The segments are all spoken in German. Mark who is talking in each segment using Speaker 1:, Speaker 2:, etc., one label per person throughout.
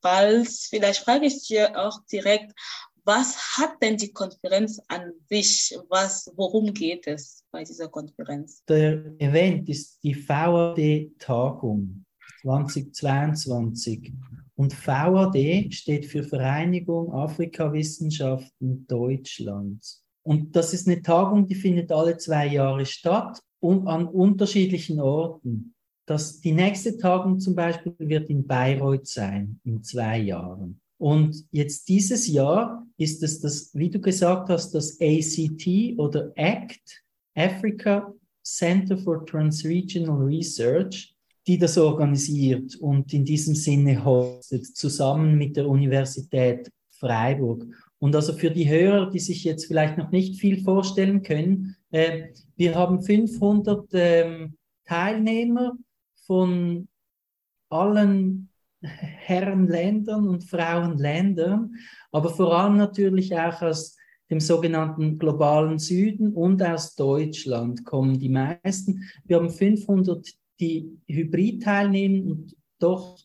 Speaker 1: Balz, vielleicht frage ich dir auch direkt, was hat denn die Konferenz an sich? Was, worum geht es bei dieser Konferenz?
Speaker 2: Der Event ist die VAD-Tagung 2022. Und VAD steht für Vereinigung Afrikawissenschaften Deutschlands. Und das ist eine Tagung, die findet alle zwei Jahre statt und an unterschiedlichen Orten. Das, die nächste Tagung zum Beispiel wird in Bayreuth sein, in zwei Jahren. Und jetzt dieses Jahr ist es das, wie du gesagt hast, das ACT oder ACT, Africa Center for Transregional Research, die das organisiert und in diesem Sinne hostet, zusammen mit der Universität Freiburg. Und also für die Hörer, die sich jetzt vielleicht noch nicht viel vorstellen können, äh, wir haben 500 ähm, Teilnehmer von allen Herrenländern und Frauenländern, aber vor allem natürlich auch aus dem sogenannten globalen Süden und aus Deutschland kommen die meisten. Wir haben 500, die hybrid teilnehmen und doch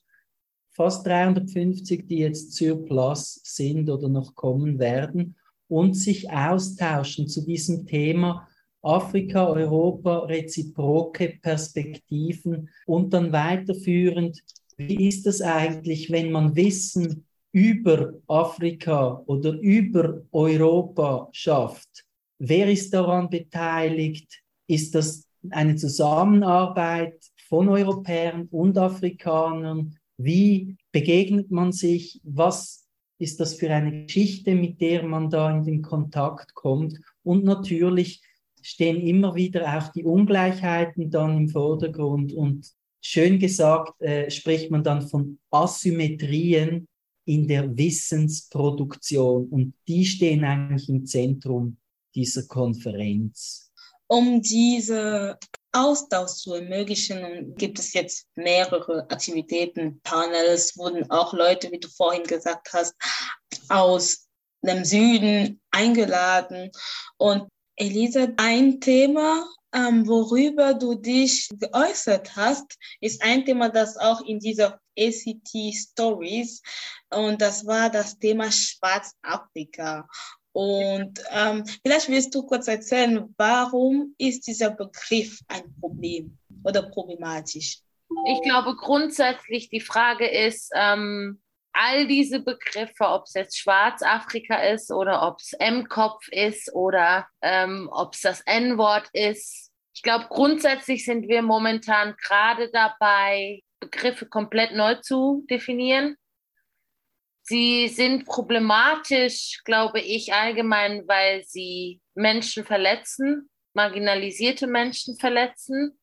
Speaker 2: fast 350, die jetzt sur Plus sind oder noch kommen werden und sich austauschen zu diesem Thema Afrika, Europa, reziproke Perspektiven und dann weiterführend, wie ist das eigentlich, wenn man Wissen über Afrika oder über Europa schafft? Wer ist daran beteiligt? Ist das eine Zusammenarbeit von Europäern und Afrikanern? Wie begegnet man sich? Was ist das für eine Geschichte, mit der man da in den Kontakt kommt? Und natürlich stehen immer wieder auch die Ungleichheiten dann im Vordergrund. Und schön gesagt äh, spricht man dann von Asymmetrien in der Wissensproduktion. Und die stehen eigentlich im Zentrum dieser Konferenz.
Speaker 1: Um diese Austausch zu ermöglichen, gibt es jetzt mehrere Aktivitäten, Panels, wurden auch Leute, wie du vorhin gesagt hast, aus dem Süden eingeladen. Und Elisa, ein Thema, ähm, worüber du dich geäußert hast, ist ein Thema, das auch in dieser ACT Stories und das war das Thema Schwarzafrika. Und ähm, vielleicht willst du kurz erzählen, warum ist dieser Begriff ein Problem oder problematisch?
Speaker 3: Ich glaube grundsätzlich die Frage ist, ähm, all diese Begriffe, ob es jetzt Schwarzafrika ist oder ob es M-Kopf ist oder ähm, ob es das N-Wort ist. Ich glaube, grundsätzlich sind wir momentan gerade dabei, Begriffe komplett neu zu definieren. Sie sind problematisch, glaube ich, allgemein, weil sie Menschen verletzen, marginalisierte Menschen verletzen.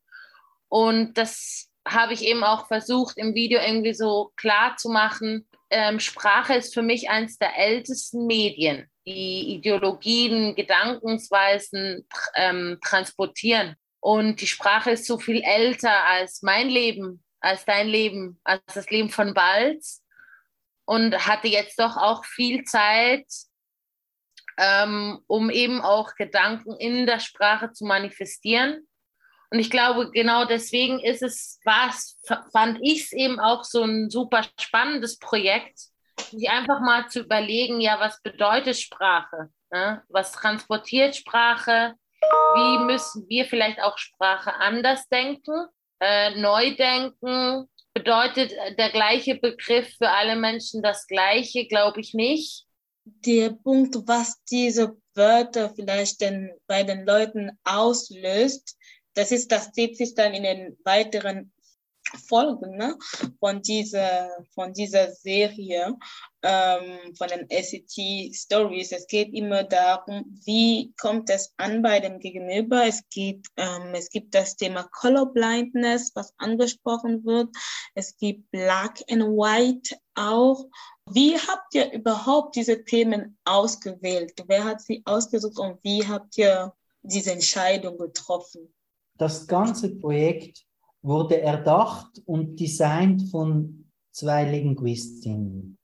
Speaker 3: Und das habe ich eben auch versucht, im Video irgendwie so klar zu machen. Ähm, Sprache ist für mich eines der ältesten Medien, die Ideologien, Gedankensweisen ähm, transportieren. Und die Sprache ist so viel älter als mein Leben, als dein Leben, als das Leben von Balz und hatte jetzt doch auch viel Zeit, ähm, um eben auch Gedanken in der Sprache zu manifestieren. Und ich glaube, genau deswegen ist es, was fand ich es eben auch so ein super spannendes Projekt, sich einfach mal zu überlegen, ja, was bedeutet Sprache? Ne? Was transportiert Sprache? Wie müssen wir vielleicht auch Sprache anders denken, äh, neu denken, Bedeutet der gleiche Begriff für alle Menschen das gleiche? Glaube ich nicht.
Speaker 1: Der Punkt, was diese Wörter vielleicht denn bei den Leuten auslöst, das ist, das zieht sich dann in den weiteren Folgen ne, von, dieser, von dieser Serie, ähm, von den SCT Stories. Es geht immer darum, wie kommt es an bei dem Gegenüber. Es, geht, ähm, es gibt das Thema Colorblindness, was angesprochen wird. Es gibt Black and White auch. Wie habt ihr überhaupt diese Themen ausgewählt? Wer hat sie ausgesucht und wie habt ihr diese Entscheidung getroffen?
Speaker 2: Das ganze Projekt wurde erdacht und designt von zwei Linguistinnen.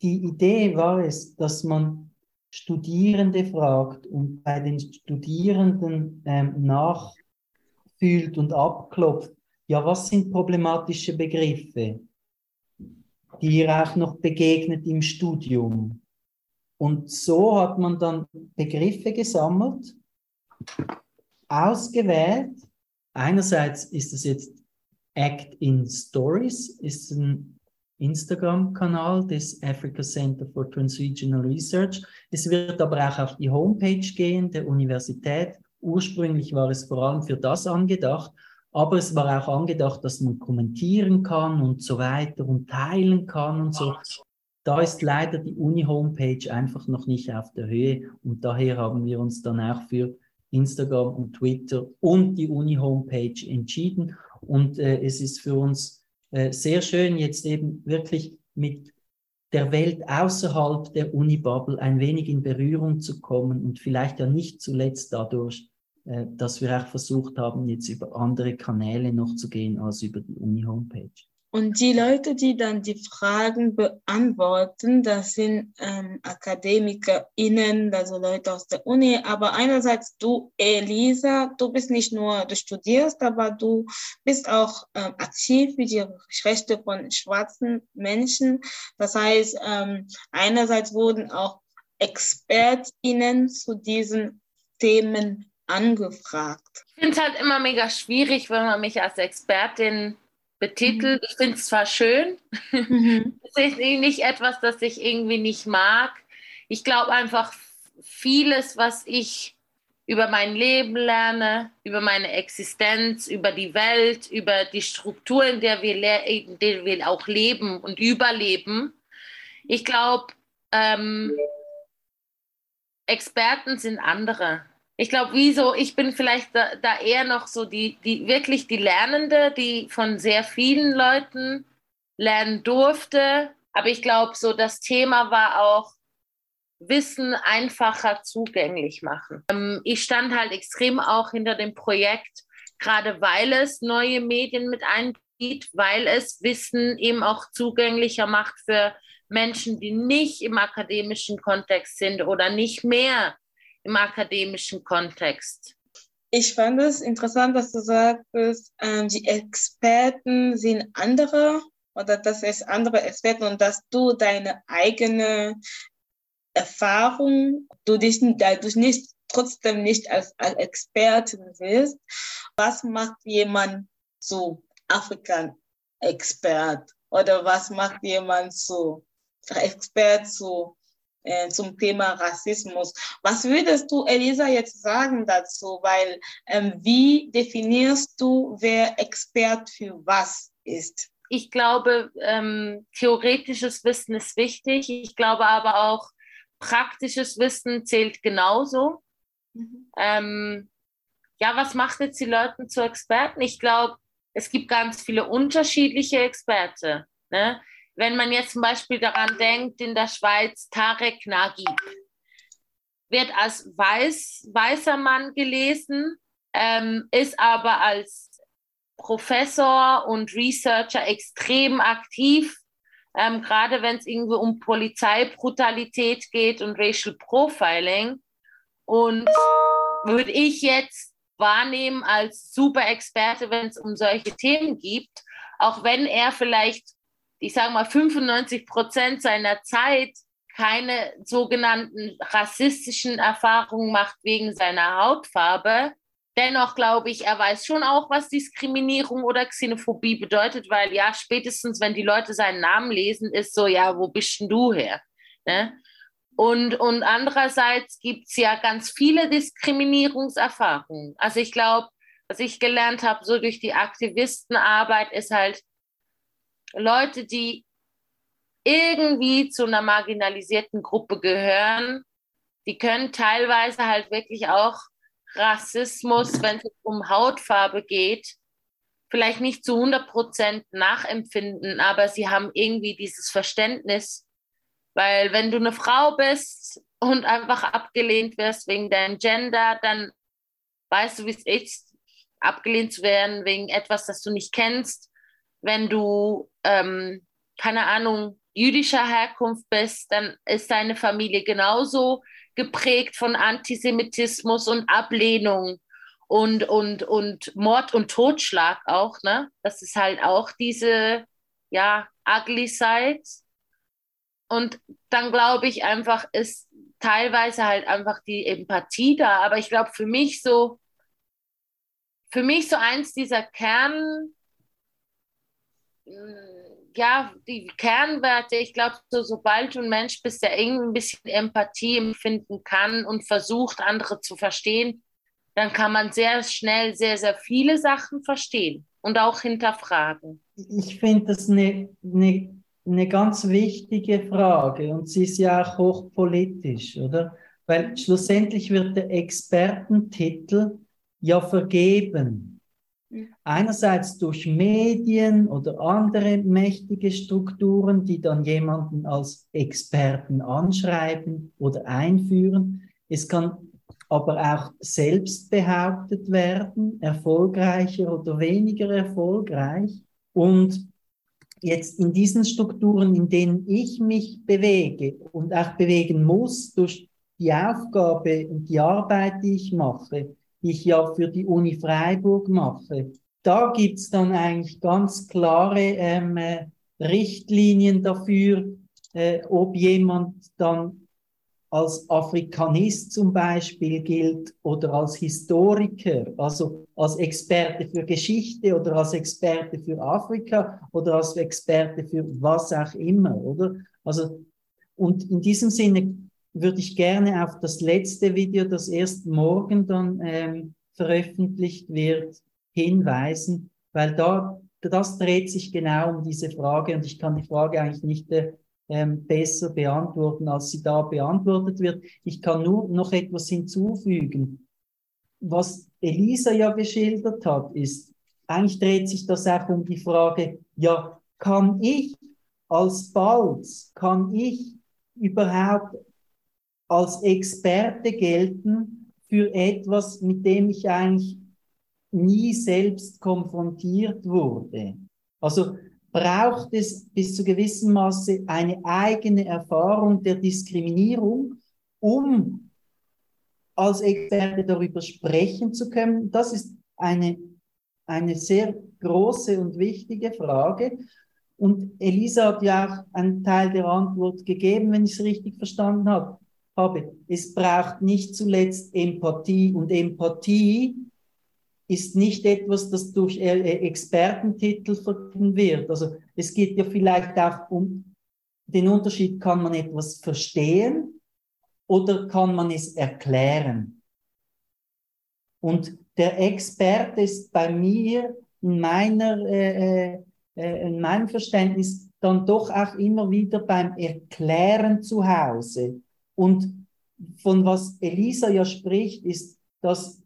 Speaker 2: Die Idee war es, dass man Studierende fragt und bei den Studierenden ähm, nachfühlt und abklopft, ja, was sind problematische Begriffe? die ihr auch noch begegnet im Studium. Und so hat man dann Begriffe gesammelt, ausgewählt. Einerseits ist es jetzt Act in Stories, ist ein Instagram-Kanal des Africa Center for Transregional Research. Es wird aber auch auf die Homepage gehen der Universität. Ursprünglich war es vor allem für das angedacht, aber es war auch angedacht, dass man kommentieren kann und so weiter und teilen kann und so. Da ist leider die Uni-Homepage einfach noch nicht auf der Höhe und daher haben wir uns dann auch für Instagram und Twitter und die Uni-Homepage entschieden. Und äh, es ist für uns äh, sehr schön, jetzt eben wirklich mit der Welt außerhalb der Uni-Bubble ein wenig in Berührung zu kommen und vielleicht ja nicht zuletzt dadurch, äh, dass wir auch versucht haben, jetzt über andere Kanäle noch zu gehen als über die Uni-Homepage.
Speaker 1: Und die Leute, die dann die Fragen beantworten, das sind ähm, AkademikerInnen, also Leute aus der Uni. Aber einerseits du, Elisa, du bist nicht nur, du studierst, aber du bist auch ähm, aktiv für die Rechte von schwarzen Menschen. Das heißt, ähm, einerseits wurden auch ExpertInnen zu diesen Themen angefragt.
Speaker 3: Ich finde es halt immer mega schwierig, wenn man mich als Expertin betitelt. Mhm. Ich finde es zwar schön, mhm. es ist nicht etwas, das ich irgendwie nicht mag. Ich glaube einfach, vieles, was ich über mein Leben lerne, über meine Existenz, über die Welt, über die Struktur, in der wir, in der wir auch leben und überleben. Ich glaube, ähm, Experten sind andere ich glaube, wieso, ich bin vielleicht da, da, eher noch so die, die, wirklich die Lernende, die von sehr vielen Leuten lernen durfte. Aber ich glaube, so das Thema war auch Wissen einfacher zugänglich machen. Ähm, ich stand halt extrem auch hinter dem Projekt, gerade weil es neue Medien mit einbietet, weil es Wissen eben auch zugänglicher macht für Menschen, die nicht im akademischen Kontext sind oder nicht mehr im akademischen Kontext?
Speaker 1: Ich fand es interessant, dass du sagst, ähm, die Experten sind andere oder dass es andere Experten und dass du deine eigene Erfahrung, du dich dadurch nicht trotzdem nicht als, als Expertin willst. Was macht jemand so Afrikan-Expert oder was macht jemand so Expert so äh, zum Thema Rassismus. Was würdest du, Elisa, jetzt sagen dazu? Weil ähm, wie definierst du, wer Expert für was ist?
Speaker 3: Ich glaube, ähm, theoretisches Wissen ist wichtig. Ich glaube aber auch, praktisches Wissen zählt genauso. Mhm. Ähm, ja, was macht jetzt die Leute zu Experten? Ich glaube, es gibt ganz viele unterschiedliche Experten. Ne? Wenn man jetzt zum Beispiel daran denkt, in der Schweiz Tarek Nagib wird als weiß, weißer Mann gelesen, ähm, ist aber als Professor und Researcher extrem aktiv, ähm, gerade wenn es irgendwie um Polizeibrutalität geht und Racial Profiling. Und würde ich jetzt wahrnehmen als super Experte, wenn es um solche Themen gibt, auch wenn er vielleicht ich sage mal, 95 Prozent seiner Zeit keine sogenannten rassistischen Erfahrungen macht wegen seiner Hautfarbe. Dennoch glaube ich, er weiß schon auch, was Diskriminierung oder Xenophobie bedeutet, weil ja, spätestens wenn die Leute seinen Namen lesen, ist so, ja, wo bist denn du her? Ne? Und, und andererseits gibt es ja ganz viele Diskriminierungserfahrungen. Also ich glaube, was ich gelernt habe, so durch die Aktivistenarbeit, ist halt, Leute, die irgendwie zu einer marginalisierten Gruppe gehören, die können teilweise halt wirklich auch Rassismus, wenn es um Hautfarbe geht, vielleicht nicht zu 100 Prozent nachempfinden, aber sie haben irgendwie dieses Verständnis, weil wenn du eine Frau bist und einfach abgelehnt wirst wegen deinem Gender, dann weißt du, wie es ist, abgelehnt zu werden wegen etwas, das du nicht kennst wenn du, ähm, keine Ahnung, jüdischer Herkunft bist, dann ist deine Familie genauso geprägt von Antisemitismus und Ablehnung und, und, und Mord und Totschlag auch. Ne? Das ist halt auch diese ja, ugly side. Und dann glaube ich einfach, ist teilweise halt einfach die Empathie da. Aber ich glaube, für mich so, für mich so eins dieser Kern, ja, die Kernwerte, ich glaube, so, sobald du ein Mensch bist, der irgendwie ein bisschen Empathie empfinden kann und versucht, andere zu verstehen, dann kann man sehr schnell sehr, sehr viele Sachen verstehen und auch hinterfragen.
Speaker 2: Ich finde das eine, eine, eine ganz wichtige Frage und sie ist ja auch hochpolitisch, oder? Weil schlussendlich wird der Expertentitel ja vergeben Einerseits durch Medien oder andere mächtige Strukturen, die dann jemanden als Experten anschreiben oder einführen. Es kann aber auch selbst behauptet werden, erfolgreicher oder weniger erfolgreich. Und jetzt in diesen Strukturen, in denen ich mich bewege und auch bewegen muss durch die Aufgabe und die Arbeit, die ich mache, ich ja für die Uni Freiburg mache. Da gibt's dann eigentlich ganz klare ähm, äh, Richtlinien dafür, äh, ob jemand dann als Afrikanist zum Beispiel gilt oder als Historiker, also als Experte für Geschichte oder als Experte für Afrika oder als Experte für was auch immer, oder? Also, und in diesem Sinne würde ich gerne auf das letzte Video, das erst morgen dann ähm, veröffentlicht wird, hinweisen, weil da das dreht sich genau um diese Frage und ich kann die Frage eigentlich nicht äh, ähm, besser beantworten, als sie da beantwortet wird. Ich kann nur noch etwas hinzufügen. Was Elisa ja geschildert hat, ist, eigentlich dreht sich das auch um die Frage, ja, kann ich als Balz, kann ich überhaupt als Experte gelten für etwas, mit dem ich eigentlich nie selbst konfrontiert wurde. Also braucht es bis zu gewissem Maße eine eigene Erfahrung der Diskriminierung, um als Experte darüber sprechen zu können. Das ist eine, eine sehr große und wichtige Frage. Und Elisa hat ja auch einen Teil der Antwort gegeben, wenn ich es richtig verstanden habe habe. Es braucht nicht zuletzt Empathie und Empathie ist nicht etwas, das durch äh, äh, Expertentitel vergeben wird. Also es geht ja vielleicht auch um den Unterschied, kann man etwas verstehen oder kann man es erklären? Und der Experte ist bei mir in meiner, äh, äh, in meinem Verständnis dann doch auch immer wieder beim Erklären zu Hause. Und von was Elisa ja spricht, ist, dass,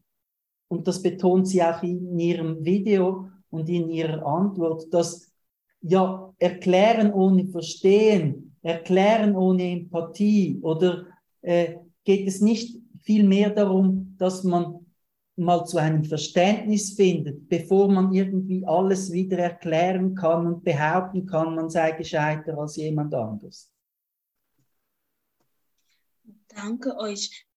Speaker 2: und das betont sie auch in ihrem Video und in ihrer Antwort, dass ja erklären ohne Verstehen, erklären ohne Empathie oder äh, geht es nicht viel mehr darum, dass man mal zu einem Verständnis findet, bevor man irgendwie alles wieder erklären kann und behaupten kann, man sei gescheiter als jemand anders.
Speaker 1: Danke euch.